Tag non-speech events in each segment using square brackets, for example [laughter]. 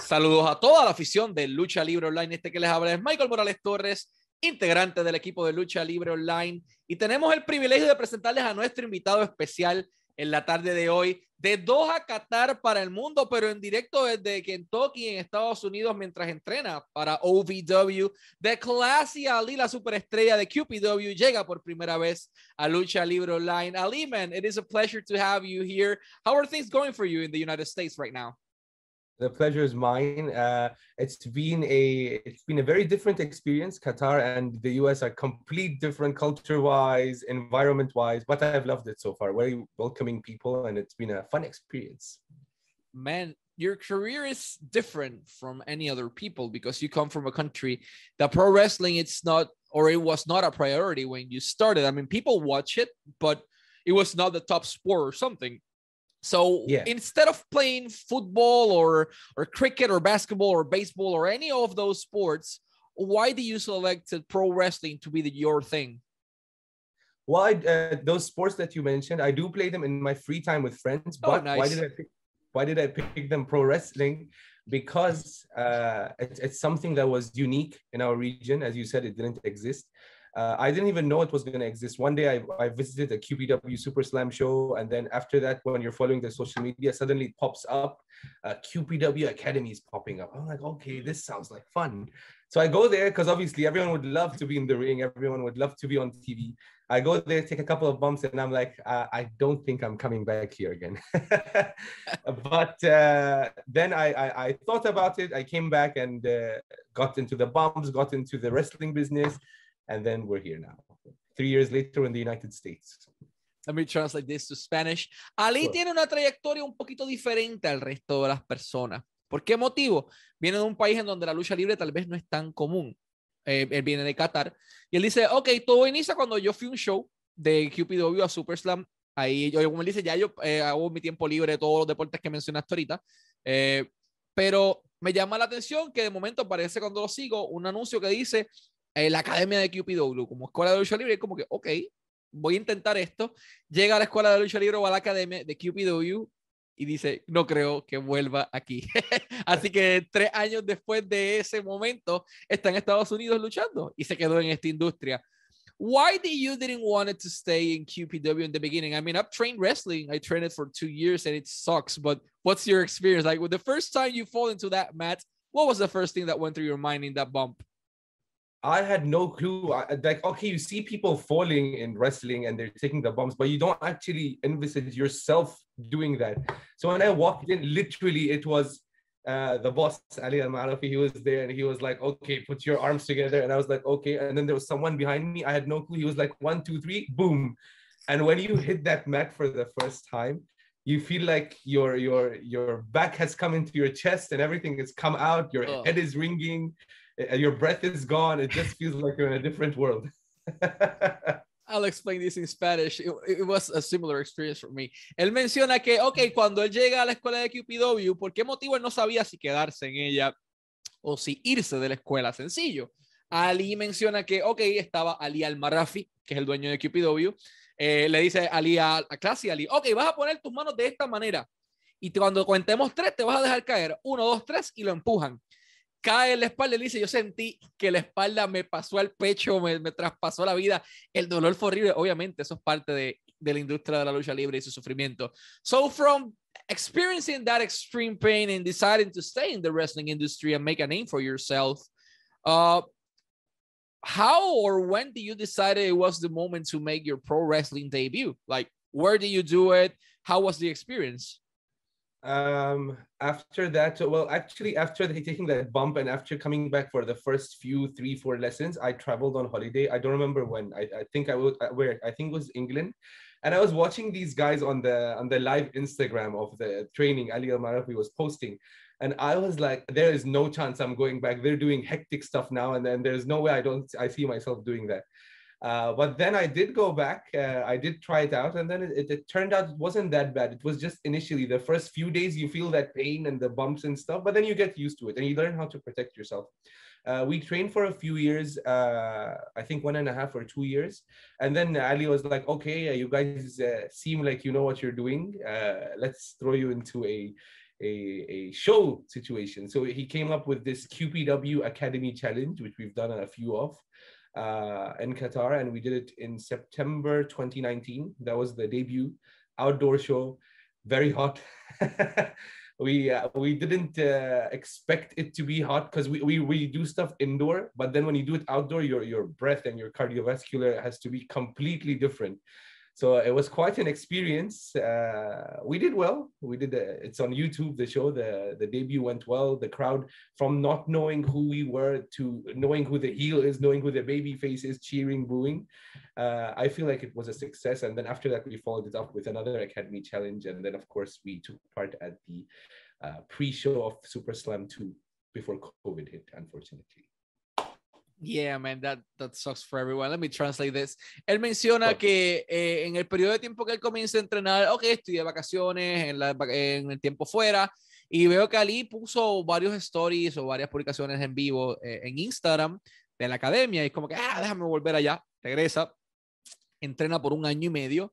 Saludos a toda la afición de Lucha Libre Online. Este que les habla es Michael Morales Torres, integrante del equipo de Lucha Libre Online. Y tenemos el privilegio de presentarles a nuestro invitado especial en la tarde de hoy, de Doha, Qatar para el mundo, pero en directo desde Kentucky, en Estados Unidos, mientras entrena para OVW. De Classy Ali, la superestrella de QPW, llega por primera vez a Lucha Libre Online. Ali, man, it is a pleasure to have you here. How are things going for you in the United States right now? The pleasure is mine. Uh, it's been a it's been a very different experience. Qatar and the US are complete different culture-wise, environment-wise, but I've loved it so far. Very welcoming people, and it's been a fun experience. Man, your career is different from any other people because you come from a country that pro wrestling it's not or it was not a priority when you started. I mean, people watch it, but it was not the top sport or something. So yeah. instead of playing football or or cricket or basketball or baseball or any of those sports, why do you select pro wrestling to be the, your thing? Why uh, those sports that you mentioned, I do play them in my free time with friends. Oh, but nice. why did I pick, why did I pick them pro wrestling? Because uh, it's, it's something that was unique in our region. As you said, it didn't exist. Uh, I didn't even know it was going to exist. One day I, I visited a QPW Super Slam show. And then after that, when you're following the social media, suddenly it pops up. Uh, QPW Academy is popping up. I'm like, okay, this sounds like fun. So I go there because obviously everyone would love to be in the ring. Everyone would love to be on TV. I go there, take a couple of bumps, and I'm like, uh, I don't think I'm coming back here again. [laughs] but uh, then I, I, I, thought about it. I came back and uh, got into the bumps, got into the wrestling business and then we're here now. Three years later in the United States. Let me translate this to Spanish. Ali sure. tiene una trayectoria un poquito diferente al resto de las personas. ¿Por qué motivo? Viene de un país en donde la lucha libre tal vez no es tan común. Eh, él viene de Qatar y él dice, ok, todo inicia cuando yo fui a un show de QPW a Super Slam. Ahí yo, como él dice, ya yo eh, hago mi tiempo libre de todos los deportes que mencionaste ahorita. Eh, pero me llama la atención que de momento aparece cuando lo sigo un anuncio que dice eh, la academia de QPW como escuela de lucha libre, es como que, ok, voy a intentar esto. Llega a la escuela de lucha libre o a la academia de QPW y dice, no creo que vuelva aquí. [laughs] Así que tres años después de ese momento, está en Estados Unidos luchando y se quedó en esta industria. Why did you didn't want to stay in QPW in the beginning? I mean, I've trained wrestling. I trained it for two years and it sucks. But what's your experience like? With the first time you fall into that mat, what was the first thing that went through your mind in that bump? I had no clue. I, like, okay, you see people falling in wrestling and they're taking the bumps, but you don't actually envisage yourself doing that. So when I walked in, literally, it was uh, the boss, Ali Al Marafi. He was there and he was like, okay, put your arms together. And I was like, okay. And then there was someone behind me. I had no clue. He was like, one, two, three, boom. And when you hit that mat for the first time, you feel like your your your back has come into your chest and everything has come out. Your oh. head is ringing your breath is gone. It just feels like you're in a different world. [laughs] I'll explain this in Spanish. It, was a similar experience for me. Él menciona que, ok, cuando él llega a la escuela de QPW, ¿por qué motivo él no sabía si quedarse en ella o si irse de la escuela? Sencillo. Ali menciona que, ok, estaba Ali Al-Marafi, que es el dueño de QPW. Eh, le dice Ali a, a clase, Ali, ok, vas a poner tus manos de esta manera. Y cuando cuentemos tres, te vas a dejar caer. Uno, dos, tres, y lo empujan cae en la espalda y dice, yo sentí que la espalda me pasó al pecho, me, me traspasó la vida. El dolor fue horrible. Obviamente, eso es parte de, de la industria de la lucha libre y su sufrimiento. So from experiencing that extreme pain and deciding to stay in the wrestling industry and make a name for yourself, uh, how or when did you decide it was the moment to make your pro wrestling debut? Like, where did you do it? How was the experience? Um after that well actually after taking that bump and after coming back for the first few three four lessons i traveled on holiday. I don't remember when. I, I think i was uh, where? I think was england. And i was watching these guys on the on the live instagram of the training ali al marafi was posting. And i was like there is no chance i'm going back. They're doing hectic stuff now. And then there's no way i don't i see myself doing that uh, but then I did go back. Uh, I did try it out, and then it, it, it, turned out it wasn't that bad. It was just initially the first few days you feel that pain and the bumps and stuff, but then you get used to it and you learn how to protect yourself. Uh, we trained for a few years, uh, I think one and a half or two years, and then Ali was like, "Okay, uh, you guys uh, seem like you know what you're doing. let's throw you into a a, a show situation. So he came up with this QPW Academy Challenge, which we've done a few of uh, in Qatar, and we did it in September 2019. That was the debut outdoor show, very hot. [laughs] we uh, we didn't uh, expect it to be hot because we, we we do stuff indoor, but then when you do it outdoor, your your breath and your cardiovascular has to be completely different so it was quite an experience. Uh, we did well. We did. It's on YouTube. The show, the the debut went well. The crowd, from not knowing who we were to knowing who the heel is, knowing who the baby face is, cheering, booing. Uh, I feel like it was a success. And then after that, we followed it up with another Academy challenge, and then of course we took part at the uh, pre-show of Super Slam 2 before COVID hit, unfortunately. Yeah, man, that, that sucks for everyone. Let me translate this. Él menciona que eh, en el periodo de tiempo que él comienza a entrenar, ok, estoy de vacaciones, en, la, en, el tiempo fuera, y veo que Ali puso varios stories o varias publicaciones en vivo eh, en Instagram de la academia, y es como que, ah, déjame volver allá, regresa, entrena por un año y medio,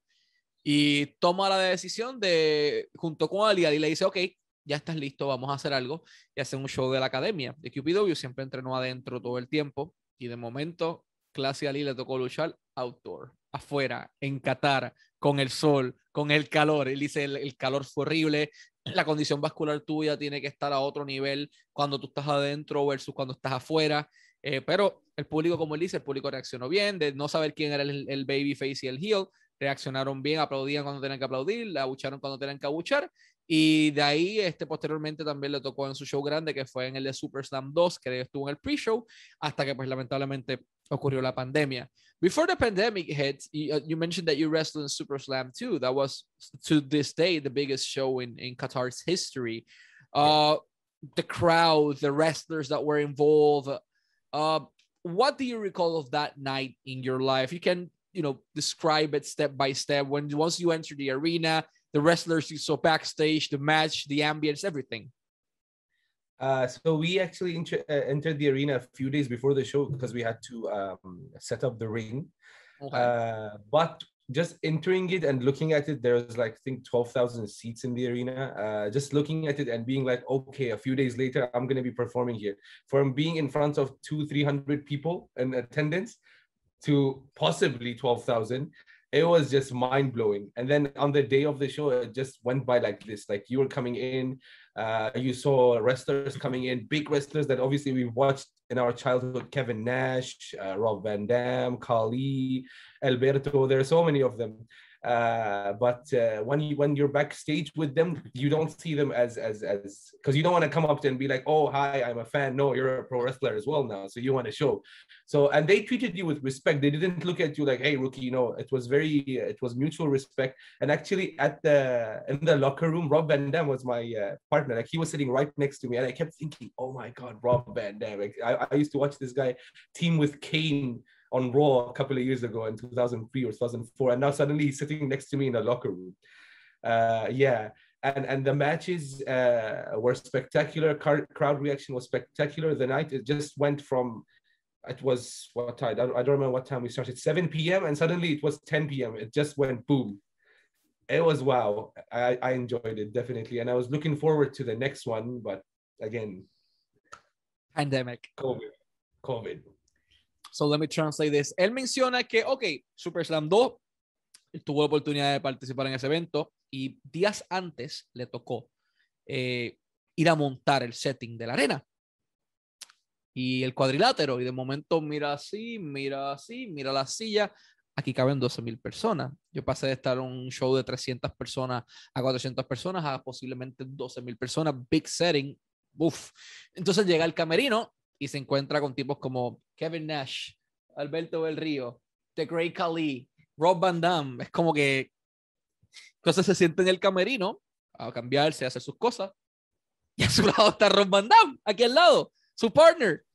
y toma la decisión de, junto con Ali, Ali le dice, ok, ya estás listo, vamos a hacer algo y hacer un show de la academia. De QPW siempre entrenó adentro todo el tiempo y de momento Clase Ali le tocó luchar outdoor, afuera, en Qatar, con el sol, con el calor. Él dice, el, calor fue horrible, la condición vascular tuya tiene que estar a otro nivel cuando tú estás adentro versus cuando estás afuera. Eh, pero el público, como él dice, el público reaccionó bien, de no saber quién era el, el babyface y el heel, reaccionaron bien, aplaudían cuando tenían que aplaudir, le abucharon cuando tenían que abuchar y de ahí, este, posteriormente también le tocó en su show grande, que fue en el de Super Slam 2, que estuvo en el pre-show, hasta que pues lamentablemente ocurrió la pandemia. Before the pandemic hit, you, uh, you mentioned that you wrestled in Super Slam 2. That was, to this day, the biggest show in, in Qatar's history. Uh, the crowd, the wrestlers that were involved. Uh, what do you recall of that night in your life? You can, you know, describe it step by step. When once you enter the arena, the wrestlers you saw backstage, the match, the ambience, everything? Uh, so we actually uh, entered the arena a few days before the show because we had to um, set up the ring. Okay. Uh, but just entering it and looking at it, there was like I think twelve thousand seats in the arena. Uh, just looking at it and being like, okay, a few days later, I'm gonna be performing here. From being in front of two, three hundred people in attendance to possibly twelve thousand, it was just mind blowing. And then on the day of the show, it just went by like this. Like you were coming in, uh, you saw wrestlers coming in, big wrestlers that obviously we watched in our childhood: Kevin Nash, uh, Rob Van Dam, Khali, Alberto. There are so many of them. Uh, but uh, when you when you're backstage with them, you don't see them as as as because you don't want to come up to and be like, oh hi, I'm a fan. No, you're a pro wrestler as well now, so you want to show. So and they treated you with respect. They didn't look at you like, hey rookie. You know, it was very it was mutual respect. And actually, at the in the locker room, Rob Van Dam was my uh, partner. Like he was sitting right next to me, and I kept thinking, oh my god, Rob Van Dam. Like, I, I used to watch this guy team with Kane on Raw a couple of years ago in 2003 or 2004, and now suddenly he's sitting next to me in a locker room. Uh, yeah, and and the matches uh, were spectacular. Car- crowd reaction was spectacular. The night it just went from it was what time? I don't, I don't remember what time we started. 7 p.m. and suddenly it was 10 p.m. It just went boom. It was wow. I, I enjoyed it definitely, and I was looking forward to the next one, but again, pandemic, COVID, COVID. So let me translate this. Él menciona que, ok, Super Slam 2 tuvo la oportunidad de participar en ese evento y días antes le tocó eh, ir a montar el setting de la arena y el cuadrilátero. Y de momento mira así, mira así, mira la silla. Aquí caben 12 mil personas. Yo pasé de estar en un show de 300 personas a 400 personas a posiblemente 12 mil personas. Big setting. Uf. Entonces llega el camerino y se encuentra con tipos como Kevin Nash, Alberto del Río, The Great Khali, Rob Van Damme. Es como que entonces se siente en el camerino a cambiarse, a hacer sus cosas. [laughs] Y a su lado está Rob Van Damme, aquí al lado, su partner.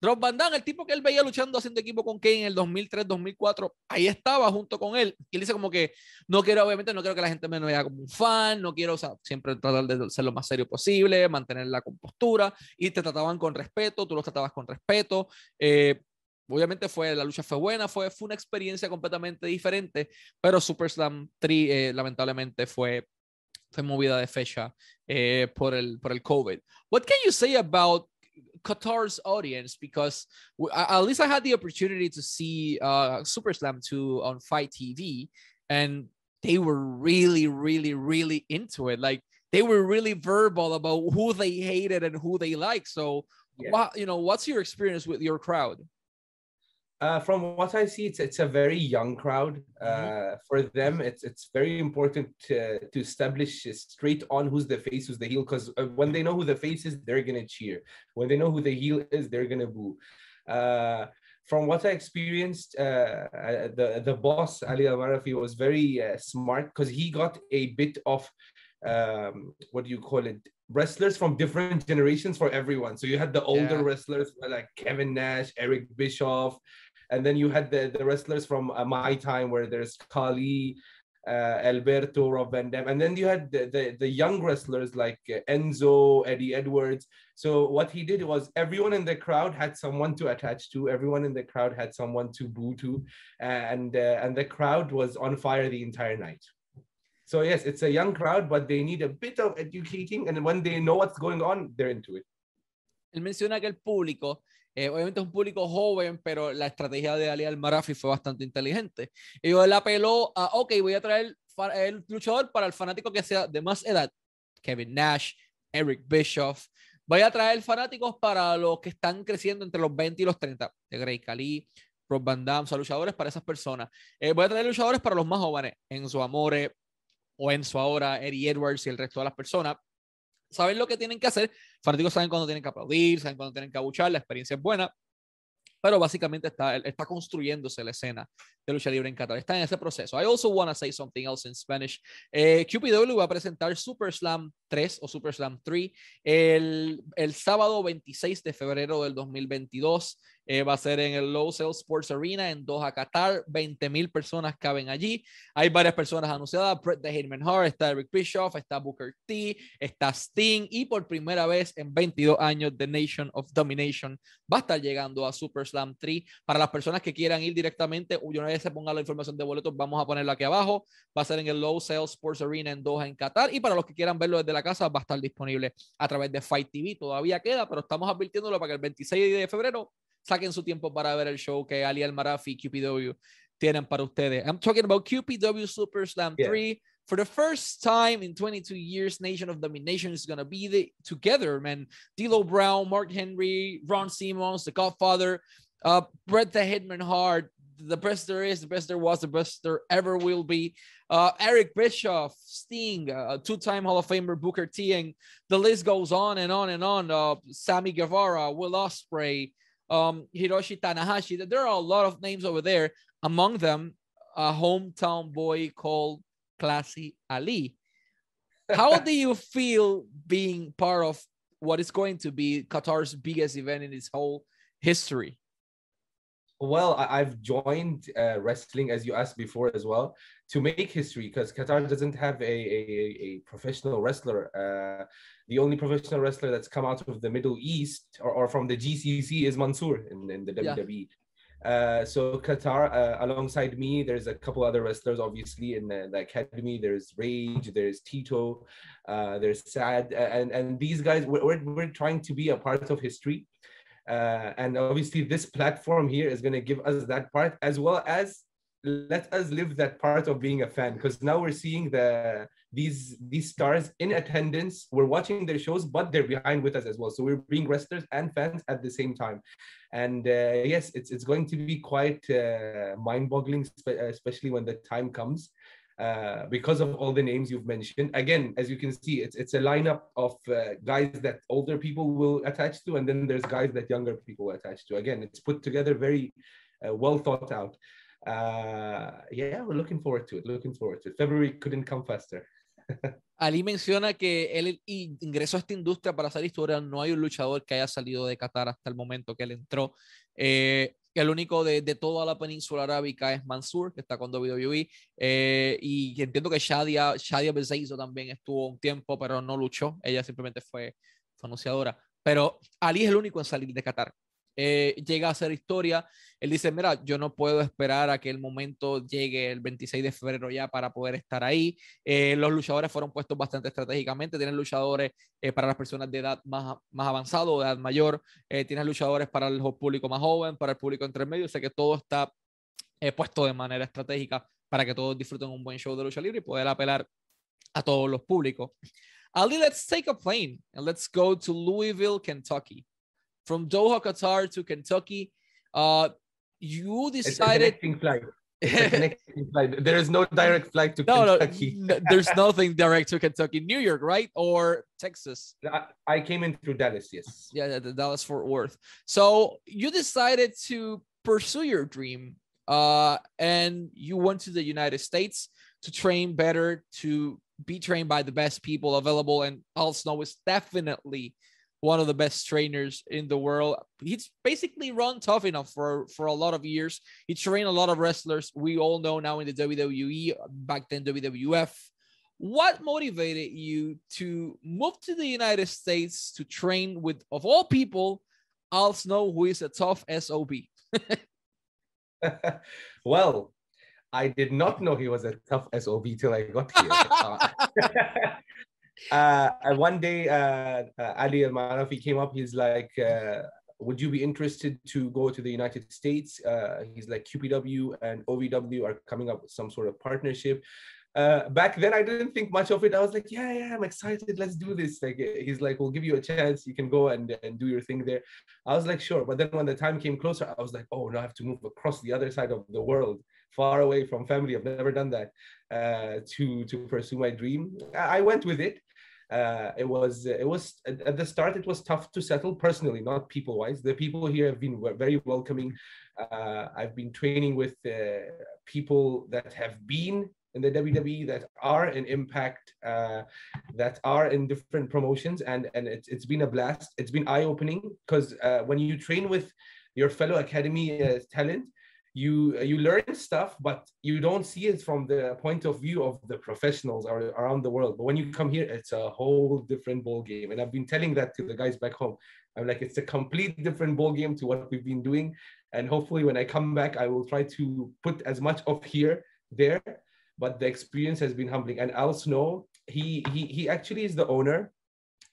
Rob Van Damme, el tipo que él veía luchando haciendo equipo con Kane en el 2003, 2004, ahí estaba junto con él. Y él dice como que no quiero, obviamente, no quiero que la gente me vea como un fan, no quiero, o sea, siempre tratar de ser lo más serio posible, mantener la compostura. Y te trataban con respeto, tú los tratabas con respeto. Eh, obviamente fue, la lucha fue buena, fue, fue una experiencia completamente diferente, pero Super Slam 3 eh, lamentablemente fue fue movida de fecha eh, por, el, por el COVID. What can you say about Qatar's audience? Because at least I had the opportunity to see uh, Super Slam 2 on Fight TV, and they were really, really, really into it. Like they were really verbal about who they hated and who they liked. So, yeah. what you know, what's your experience with your crowd? Uh, from what I see, it's it's a very young crowd. Uh, mm-hmm. For them, it's it's very important to, to establish straight on who's the face, who's the heel, because uh, when they know who the face is, they're gonna cheer. When they know who the heel is, they're gonna boo. Uh, from what I experienced, uh, uh, the the boss Ali Al Marafi was very uh, smart because he got a bit of um, what do you call it? Wrestlers from different generations for everyone. So you had the older yeah. wrestlers like Kevin Nash, Eric Bischoff, and then you had the, the wrestlers from uh, my time where there's Khali, uh, Alberto, Rob Van Dam. And then you had the, the, the young wrestlers like uh, Enzo, Eddie Edwards. So what he did was everyone in the crowd had someone to attach to. Everyone in the crowd had someone to boo to, and uh, and the crowd was on fire the entire night. So yes, it's a young crowd, but they need a bit of educating, and when they know what's going on, they're into it. Él menciona que el público Eh, obviamente es un público joven, pero la estrategia de Ali Al-Marafi fue bastante inteligente. Y él apeló a, ok, voy a traer el luchador para el fanático que sea de más edad. Kevin Nash, Eric Bischoff. Voy a traer fanáticos para los que están creciendo entre los 20 y los 30. De Grey Khali, Rob Van Damme, o luchadores para esas personas. Eh, voy a traer luchadores para los más jóvenes. Enzo Amore o Enzo ahora, Eddie Edwards y el resto de las personas saben lo que tienen que hacer. Fanáticos saben cuándo tienen que aplaudir, saben cuándo tienen que abuchar, la experiencia es buena. Pero básicamente está, está construyéndose la escena de lucha libre en Qatar. Está en ese proceso. I also want to say something else in Spanish. Eh, QPW va a presentar Super Slam 3 o Super Slam 3 el, el sábado 26 de febrero del 2022. Eh, va a ser en el Low Sales Sports Arena en Doha, Qatar. 20 mil personas caben allí. Hay varias personas anunciadas. Brett the Hitman Hart, está Eric Bischoff, está Booker T, está Sting y por primera vez en 22 años The Nation of Domination va a estar llegando a Super Slam 3. Para las personas que quieran ir directamente, una vez se ponga la información de boletos, vamos a ponerla aquí abajo. Va a ser en el Low Sales Sports Arena en Doha, en Qatar. Y para los que quieran verlo desde la casa, va a estar disponible a través de Fight TV. Todavía queda, pero estamos advirtiéndolo para que el 26 de febrero saquen su tiempo para ver el show que Ali Al-Marafi y QPW tienen para ustedes. I'm talking about QPW Super Slam 3. For the first time in 22 years, Nation of Domination is going to be the, together, man. D'Lo Brown, Mark Henry, Ron Simmons, The Godfather, uh, Brett the Hitman Hart, the best there is, the best there was, the best there ever will be. Uh, Eric Bischoff, Sting, uh, two-time Hall of Famer Booker T, and the list goes on and on and on. Uh, Sammy Guevara, Will Ospreay, um, Hiroshi Tanahashi. There are a lot of names over there. Among them, a hometown boy called Classy Ali. How do you [laughs] feel being part of what is going to be Qatar's biggest event in its whole history? Well, I've joined uh, wrestling, as you asked before as well, to make history because Qatar doesn't have a, a, a professional wrestler. Uh, the only professional wrestler that's come out of the Middle East or, or from the GCC is Mansoor in, in the WWE. Yeah. Uh, so Qatar, uh, alongside me, there's a couple other wrestlers, obviously in the, the academy. There's Rage, there's Tito, uh, there's Sad, and and these guys, we're, we're trying to be a part of history. Uh, and obviously, this platform here is going to give us that part as well as let us live that part of being a fan because now we're seeing the these these stars in attendance we're watching their shows but they're behind with us as well. So we're being wrestlers and fans at the same time. And uh, yes it's it's going to be quite uh, mind-boggling especially when the time comes uh, because of all the names you've mentioned. Again, as you can see, it's it's a lineup of uh, guys that older people will attach to, and then there's guys that younger people attach to. Again, it's put together very uh, well thought out. Uh, yeah, we're looking forward to it. Looking forward to it. February couldn't come faster. [laughs] Ali menciona que él ingresó a esta industria para hacer historia. No hay un luchador que haya salido de Qatar hasta el momento que él entró. Eh, el único de, de, toda la península arábica es Mansur, que está con WWE. Eh, y entiendo que Shadia, Shadia Bezeizo también estuvo un tiempo, pero no luchó. Ella simplemente fue, fue anunciadora. Pero Ali es el único en salir de Qatar. Eh, llega a hacer historia. Él dice, mira, yo no puedo esperar a que el momento llegue el 26 de febrero ya para poder estar ahí. Eh, los luchadores fueron puestos bastante estratégicamente. Tienen luchadores eh, para las personas de edad más, más avanzado, de edad mayor. tienen luchadores para el público más joven, para el público intermedio. O sea que todo está puesto de manera estratégica para que todos disfruten un buen show de lucha libre y poder apelar a todos los públicos. Ali, let's take a plane and let's go to Louisville, Kentucky. From Doha, Qatar to Kentucky, uh, you decided. It's a connecting flight. It's a connecting flight. There is no direct flight to [laughs] no, Kentucky. No, there's nothing direct to Kentucky. New York, right? Or Texas? I, I came in through Dallas, yes. Yeah, the Dallas Fort Worth. So you decided to pursue your dream uh, and you went to the United States to train better, to be trained by the best people available. And Al Snow is definitely one of the best trainers in the world. He's basically run tough enough for, for a lot of years. He trained a lot of wrestlers we all know now in the WWE, back then WWF. What motivated you to move to the United States to train with, of all people, Al Snow, who is a tough SOB? [laughs] well, I did not know he was a tough SOB till I got here. [laughs] Uh, [laughs] uh, one day, uh, uh, Ali Al Marafi came up. He's like, uh, Would you be interested to go to the United States? Uh, he's like, QPW and OVW are coming up with some sort of partnership. Uh, back then I didn't think much of it. I was like, yeah, yeah, I'm excited. Let's do this. Like he's like, we'll give you a chance. You can go and, and do your thing there. I was like, sure. But then when the time came closer, I was like, oh now I have to move across the other side of the world, far away from family. I've never done that uh, to to pursue my dream. I went with it. Uh, it was it was at the start it was tough to settle personally, not people wise. The people here have been very welcoming. Uh, I've been training with uh, people that have been in the WWE that are in Impact, uh, that are in different promotions, and and it's it's been a blast. It's been eye opening because uh, when you train with your fellow academy uh, talent, you you learn stuff, but you don't see it from the point of view of the professionals around the world. But when you come here, it's a whole different ball game. And I've been telling that to the guys back home. I'm like, it's a complete different ball game to what we've been doing. And hopefully, when I come back, I will try to put as much of here there but the experience has been humbling. And Al Snow, he he he actually is the owner,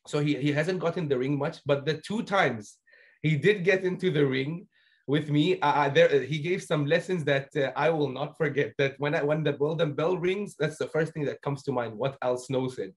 so he he hasn't gotten the ring much, but the two times he did get into the ring with me, there he gave some lessons that uh, I will not forget. That when I when the golden bell rings, that's the first thing that comes to mind. What Al Snow said.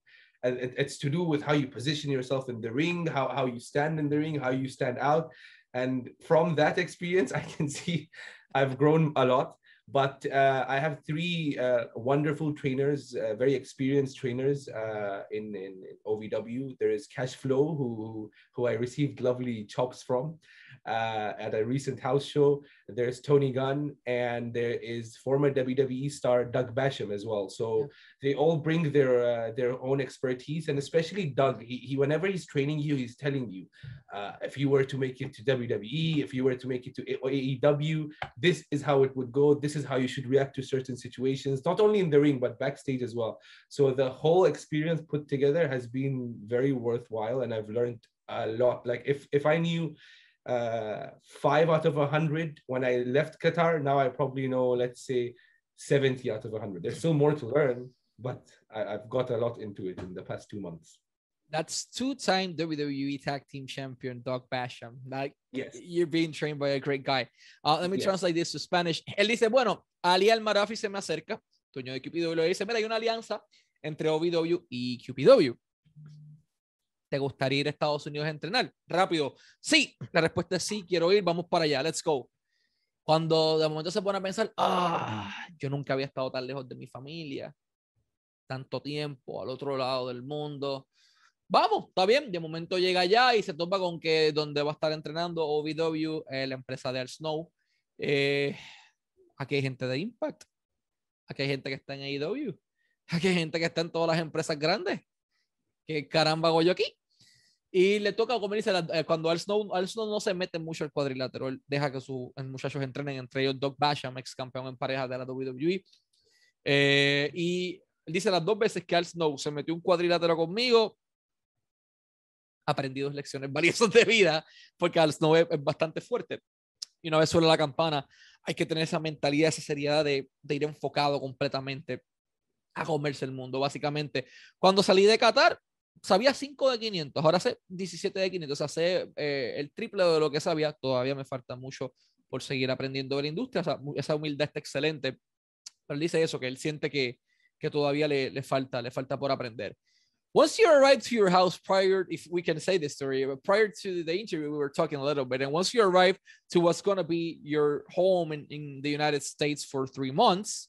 And it, it's to do with how you position yourself in the ring, how, how you stand in the ring, how you stand out. And from that experience, I can [laughs] see I've grown a lot but uh, I have three uh, wonderful trainers, uh, very experienced trainers uh, in, in OVW. There is Cash Flow, who, who I received lovely chops from uh, at a recent house show. There's Tony Gunn, and there is former WWE star Doug Basham as well. So yeah. they all bring their uh, their own expertise, and especially Doug. He, he whenever he's training you, he's telling you, uh, if you were to make it to WWE, if you were to make it to AEW, this is how it would go. This is how you should react to certain situations, not only in the ring but backstage as well. So the whole experience put together has been very worthwhile, and I've learned a lot. Like if if I knew uh, five out of a hundred when I left Qatar. Now I probably know, let's say, 70 out of a hundred. There's still more to learn, but I, have got a lot into it in the past two months. That's two-time WWE Tag Team Champion Doug Basham. Like yes. you're being trained by a great guy. Uh, let me yes. translate this to Spanish. Él dice, bueno, Ali Al-Marafi se me acerca, dueño de QPW, le dice, mira, hay una alianza entre OVW y QPW. ¿Te gustaría ir a Estados Unidos a entrenar? Rápido. Sí, la respuesta es sí, quiero ir, vamos para allá, let's go. Cuando de momento se pone a pensar, ah, yo nunca había estado tan lejos de mi familia, tanto tiempo al otro lado del mundo. Vamos, está bien. De momento llega allá y se topa con que donde va a estar entrenando OVW, eh, la empresa de Al Snow. Eh, aquí hay gente de Impact. Aquí hay gente que está en AEW. Aquí hay gente que está en todas las empresas grandes. ¿Qué caramba hago yo aquí? Y le toca, como dice, eh, cuando Al Snow, Al Snow no se mete mucho el cuadrilátero, él deja que sus muchachos entrenen, entre ellos Doc Basham, ex campeón en pareja de la WWE. Eh, y él dice las dos veces que Al Snow se metió un cuadrilátero conmigo, aprendido lecciones [laughs] valiosas de vida, porque Al Snow es, bastante fuerte. Y una vez suena la campana, hay que tener esa mentalidad, esa seriedad de, de ir enfocado completamente a comerse el mundo, básicamente. Cuando salí de Qatar, sabía 5 de 500, ahora sé 17 de 500, o eh, el triple de lo que sabía, todavía me falta mucho por seguir aprendiendo de la industria, esa humildad está excelente, pero dice eso, que él siente que, que todavía le, le, falta, le falta por aprender. Once you arrive to your house prior, if we can say this story, prior to the interview, we were talking a little bit. And once you arrive to what's going to be your home in, in the United States for three months,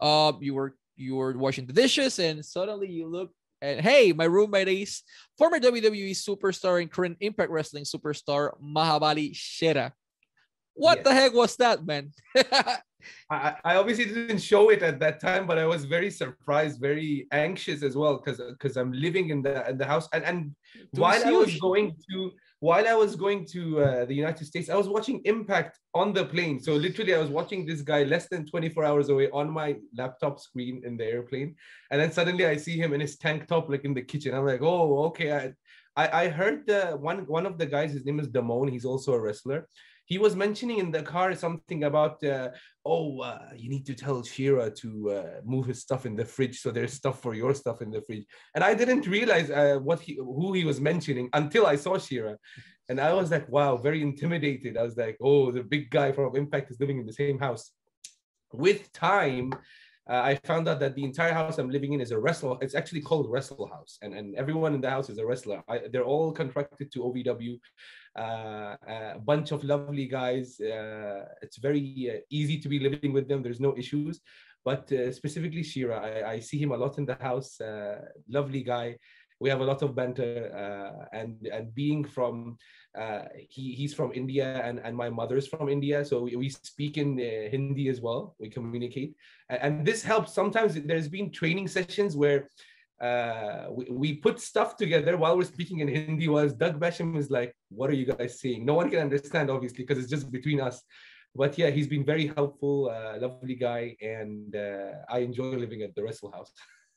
uh, you were you were washing the dishes and suddenly you look and hey, my roommate is former WWE superstar and current Impact Wrestling superstar Mahabali Shera. What yes. the heck was that, man? [laughs] I, I obviously didn't show it at that time, but I was very surprised, very anxious as well, because because I'm living in the in the house, and and while I was going to while I was going to uh, the United States, I was watching Impact on the plane. So literally, I was watching this guy less than 24 hours away on my laptop screen in the airplane, and then suddenly I see him in his tank top, like in the kitchen. I'm like, oh, okay. I I, I heard uh, one one of the guys. His name is Damone. He's also a wrestler he was mentioning in the car something about uh, oh uh, you need to tell Shera to uh, move his stuff in the fridge so there's stuff for your stuff in the fridge and I didn't realize uh, what he who he was mentioning until I saw Shera and I was like wow very intimidated I was like oh the big guy from Impact is living in the same house with time uh, I found out that the entire house I'm living in is a wrestle. It's actually called Wrestle House, and, and everyone in the house is a wrestler. I, they're all contracted to OVW. Uh, a bunch of lovely guys. Uh, it's very uh, easy to be living with them. There's no issues. But uh, specifically Shera, I, I, see him a lot in the house. Uh, lovely guy. We have a lot of banter, and and being from uh, he, he's from India and, and my mother's from India. So we, we speak in uh, Hindi as well. We communicate. And, and, this helps. Sometimes there's been training sessions where uh, we, we put stuff together while we're speaking in Hindi was Doug Basham is like, what are you guys saying? No one can understand, obviously, because it's just between us. But yeah, he's been very helpful, uh, lovely guy, and uh, I enjoy living at the Wrestle House.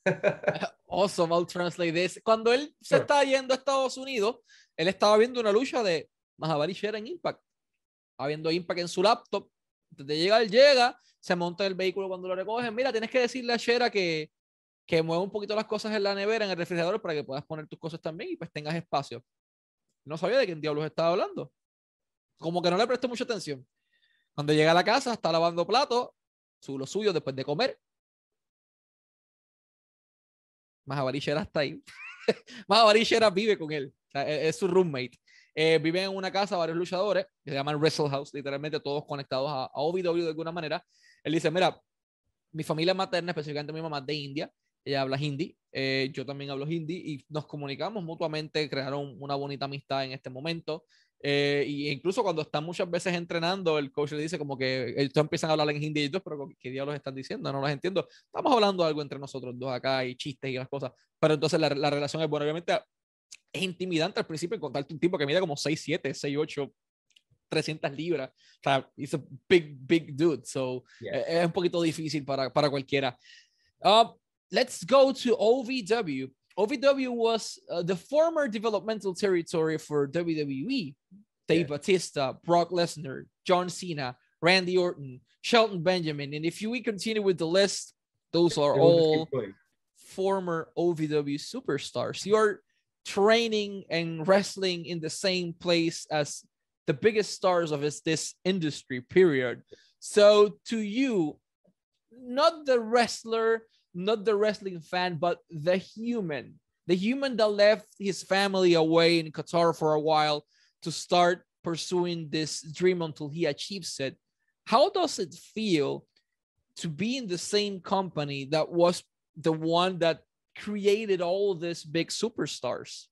[laughs] awesome, I'll translate this. Cuando él se está yendo a Estados Unidos, él estaba viendo una lucha de Mahabali Shera en Impact. Estaba viendo Impact en su laptop. Desde llegar, llega, se monta el vehículo cuando lo recogen. Mira, tienes que decirle a Shera que, que mueva un poquito las cosas en la nevera, en el refrigerador, para que puedas poner tus cosas también y pues tengas espacio. No sabía de quién diablos estaba hablando. Como que no le presté mucha atención. Cuando llega a la casa, está lavando platos, su lo suyo después de comer. Mahabali Shera está ahí. [laughs] Mahabali Shera vive con él. E, es, su roommate. Eh, vive en una casa varios luchadores que se llaman Wrestle House, literalmente todos conectados a, a OVW de alguna manera. Él dice, mira, mi familia materna, específicamente mi mamá de India, ella habla hindi, eh, yo también hablo hindi y nos comunicamos mutuamente, crearon una bonita amistad en este momento. Eh, y incluso cuando están muchas veces entrenando, el coach le dice como que ellos empiezan a hablar en hindi y ellos, pero ¿qué diablos están diciendo? No los entiendo. Estamos hablando algo entre nosotros dos acá y chistes y las cosas, pero entonces la, la relación es buena. Obviamente es intimidante al principio encontrarte un tipo que mide como 6, 7, 6, 8, 300 libras. O sea, es a big, big dude. So, yeah. es un poquito difícil para, para cualquiera. Uh, let's go to OVW. OVW was uh, the former developmental territory for WWE. Dave yeah. Batista, Brock Lesnar, John Cena, Randy Orton, Shelton Benjamin. And if you, we continue with the list, those are all former OVW superstars. You're training and wrestling in the same place as the biggest stars of this industry, period. So to you, not the wrestler, not the wrestling fan, but the human, the human that left his family away in Qatar for a while to start pursuing this dream until he achieves it. How does it feel to be in the same company that was the one that created all these big superstars?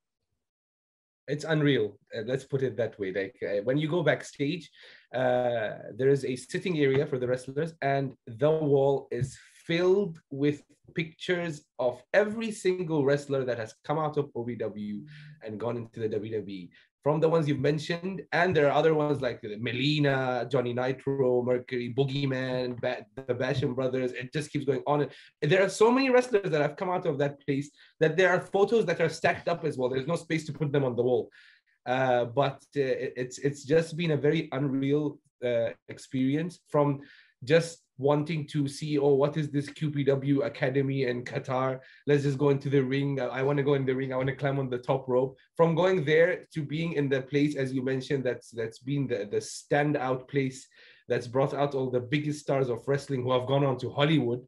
It's unreal. Uh, let's put it that way. Like uh, when you go backstage uh, there is a sitting area for the wrestlers and the wall is filled with pictures of every single wrestler that has come out of OVW and gone into the WWE. From the ones you've mentioned, and there are other ones like Melina, Johnny Nitro, Mercury, Boogeyman, ba- the Basham brothers. It just keeps going on. And There are so many wrestlers that have come out of that place that there are photos that are stacked up as well. There's no space to put them on the wall. Uh, but uh, it's it's just been a very unreal uh, experience from just wanting to see oh what is this qpw academy in qatar? Let's just go into the ring. I want to go in the ring. I want to climb on the top rope. From going there to being in the place as you mentioned that's that's been the the standout place that's brought out all the biggest stars of wrestling who have gone on to hollywood.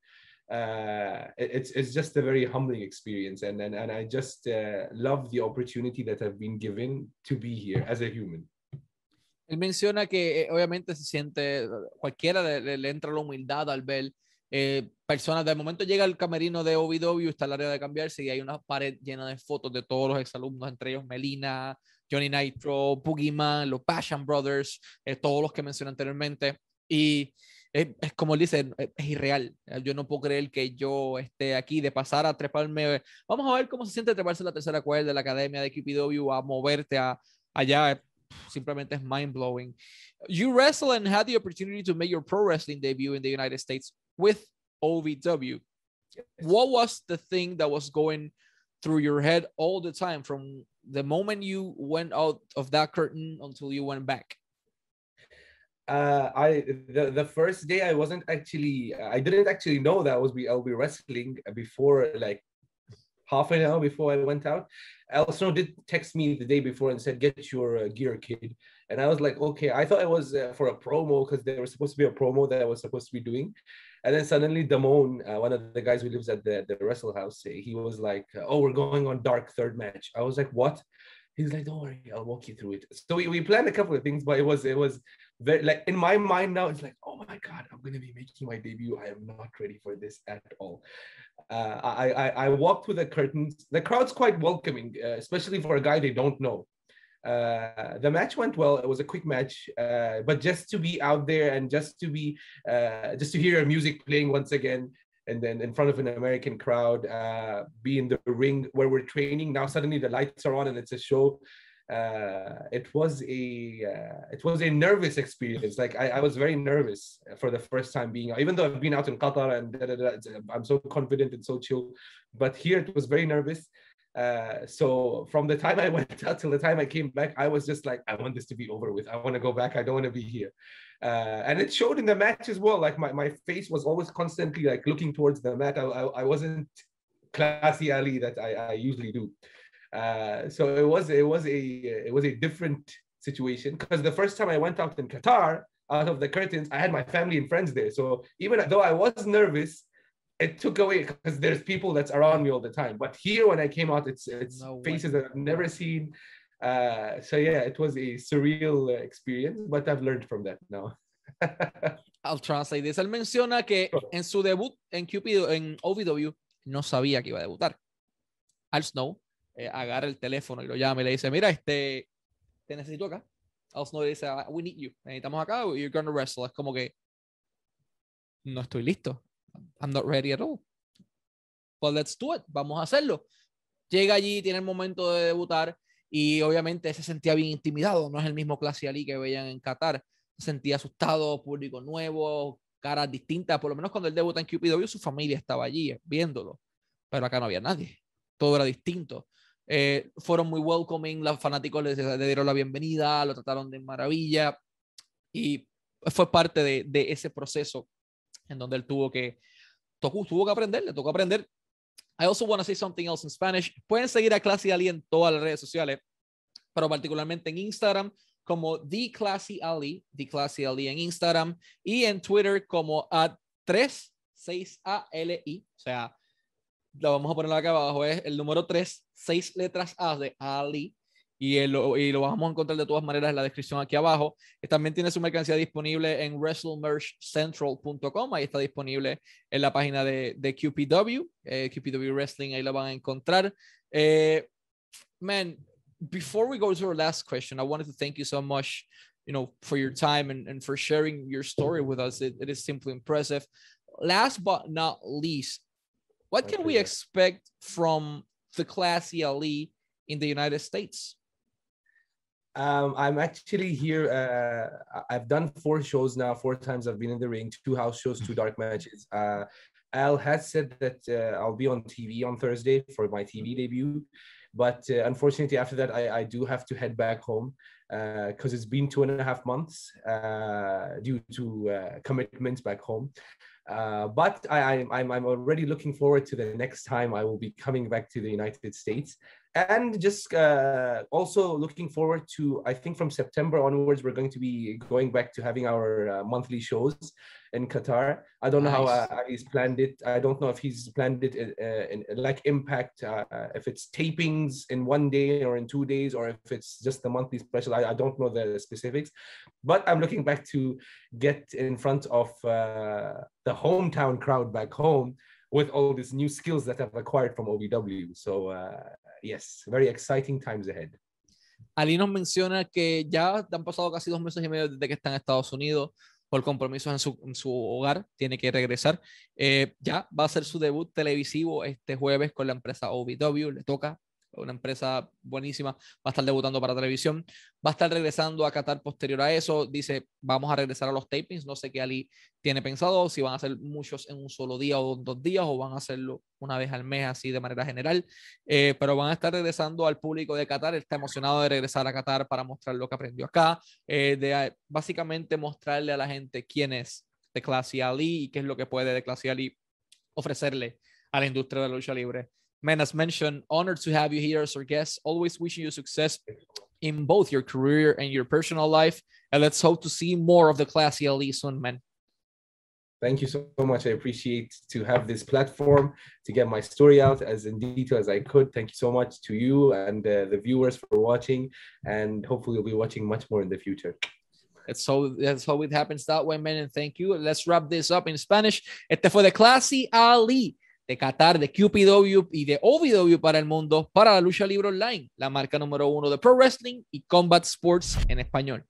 Uh, it's it's just a very humbling experience, and and, and I just uh, love the opportunity that I've been given to be here as a human. Él menciona que eh, obviamente se siente, cualquiera le, le, entra la humildad al ver eh, personas, de momento llega el camerino de OVW, está el área de cambiarse y hay una pared llena de fotos de todos los exalumnos, entre ellos Melina, Johnny Nitro, Boogeyman, los Passion Brothers, eh, todos los que mencioné anteriormente. Y es, como él dice, es, irreal. Yo no puedo creer que yo esté aquí de pasar a treparme. Vamos a ver cómo se siente treparse la tercera cuerda de la academia de QPW a moverte a, allá. Simplemente es mind blowing. You wrestle and had the opportunity to make your pro wrestling debut in the United States with OVW. What was the thing that was going through your head all the time from the moment you went out of that curtain until you went back? uh, I the, the first day I wasn't actually I didn't actually know that I was be I'll be wrestling before like half an hour before I went out. Al Snow did text me the day before and said get your uh, gear kid. And I was like okay. I thought it was uh, for a promo because there was supposed to be a promo that I was supposed to be doing. And then suddenly Damone uh, one of the guys who lives at the, the wrestle house he was like oh we're going on dark third match. I was like what? He's like, don't worry, I'll walk you through it. So we, we planned a couple of things, but it was it was very like in my mind now, it's like, oh my god, I'm gonna be making my debut. I am not ready for this at all. Uh, I, I I walked through the curtains. The crowd's quite welcoming, uh, especially for a guy they don't know. Uh, the match went well. It was a quick match, uh, but just to be out there and just to be, uh, just to hear music playing once again, and then in front of an American crowd, uh, be in the ring where we're training. Now suddenly the lights are on and it's a show. Uh, it was a uh, it was a nervous experience. Like I, I, was very nervous for the first time being, even though I've been out in Qatar and da, da, da, I'm so confident and so chill, but here it was very nervous. Uh, so from the time I [laughs] went out till the time I came back, I was just like, I want this to be over with. I want to go back. I don't want to be here. Uh, and it showed in the match as well. Like my, my face was always constantly like looking towards the mat. I, I, I wasn't classy Ali that I, I usually do. Uh, so it was it was a it was a different situation because the first time I went out in Qatar out of the curtains, I had my family and friends there. So even though I was nervous, it took away because there's people that's around me all the time. But here when I came out, it's it's no faces that I've never seen. Uh, so yeah, it was a surreal experience, but I've learned from that now. [laughs] I'll translate this. Él menciona que en su debut en Cupid, en OVW, no sabía que iba a debutar. Al Snow eh, agarra el teléfono y lo llama y le dice, mira, este, te necesito acá. Al Snow le dice, ah, we need you. Necesitamos acá, you're gonna wrestle. Es como que no estoy listo. I'm not ready at all. But let's do it. Vamos a hacerlo. Llega allí, tiene el momento de debutar y obviamente se sentía bien intimidado. No es el mismo Clase Ali que veían en Qatar. Se sentía asustado, público nuevo, caras distintas. Por lo menos cuando él debuta en QPW, su familia estaba allí viéndolo. Pero acá no había nadie. Todo era distinto. Eh, fueron muy welcoming, los fanáticos le, le, dieron la bienvenida, lo trataron de maravilla y fue parte de, de ese proceso en donde él tuvo que, tocó, tuvo que aprender, le tocó aprender. I also want to say something else in Spanish. Pueden seguir a Classy Ali en todas las redes sociales, pero particularmente en Instagram como The Classy Ali, The Classy Ali en Instagram y en Twitter como a 36ALI, o sea, lo vamos a poner acá abajo, es el número 3, 6 letras A de Ali y, lo, y lo vamos a encontrar de todas maneras en la descripción aquí abajo. También tiene su mercancía disponible en wrestlemerchcentral.com, ahí está disponible en la página de, de QPW, eh, QPW Wrestling, ahí lo van a encontrar. Eh, man, before we go to our last question, I wanted to thank you so much, you know, for your time and, and for sharing your story with us. It, it is simply impressive. last but not least, what can we expect from the Classy Ali in the United States? Um, I'm actually here. Uh, I've done four shows now. Four times I've been in the ring. Two house shows, two dark matches. Uh, Al has said that uh, I'll be on TV on Thursday for my TV debut, but uh, unfortunately, after that, I, I do have to head back home because uh, it's been two and a half months uh, due to commitments back home. Uh, but I, I'm, I'm already looking forward to the next time I will be coming back to the United States and just uh, also looking forward to i think from september onwards we're going to be going back to having our uh, monthly shows in qatar. I don't know how uh, he's planned it. I don't know if he's planned it in, uh, in like impact uh, if it's tapings in one day or in two days or if it's just the monthly special. I, I don't know the specifics. But i'm looking back to get in front of uh, the hometown crowd back home with all these new skills that I've acquired from OVW. So uh, yes, very exciting times ahead. Ali nos menciona que ya han pasado casi dos meses y medio desde que está en Estados Unidos por compromisos en su, su hogar, tiene que regresar. Eh, ya va a hacer su debut televisivo este jueves con la empresa OVW, le toca una empresa buenísima, va a estar debutando para televisión, va a estar regresando a Qatar posterior a eso, dice, vamos a regresar a los tapings, no sé qué Ali tiene pensado, si van a hacer muchos en un solo día o dos días o van a hacerlo una vez al mes así de manera general, eh, pero van a estar regresando al público de Qatar, está emocionado de regresar a Qatar para mostrar lo que aprendió acá, eh, de básicamente mostrarle a la gente quién es de Clase Ali y qué es lo que puede de Clase Ali ofrecerle a la industria de la lucha libre. Man, as mentioned, honored to have you here as our guest. Always wishing you success in both your career and your personal life. And let's hope to see more of the Classy Ali soon, man. Thank you so much. I appreciate to have this platform to get my story out as in detail as I could. Thank you so much to you and uh, the viewers for watching, and hopefully you'll be watching much more in the future. That's how that's how it happens that way, man. And thank you. Let's wrap this up in Spanish. Este fue de Classy Ali. De Qatar, de QPW y de OVW para el mundo, para la lucha libre online, la marca número uno de Pro Wrestling y Combat Sports en español.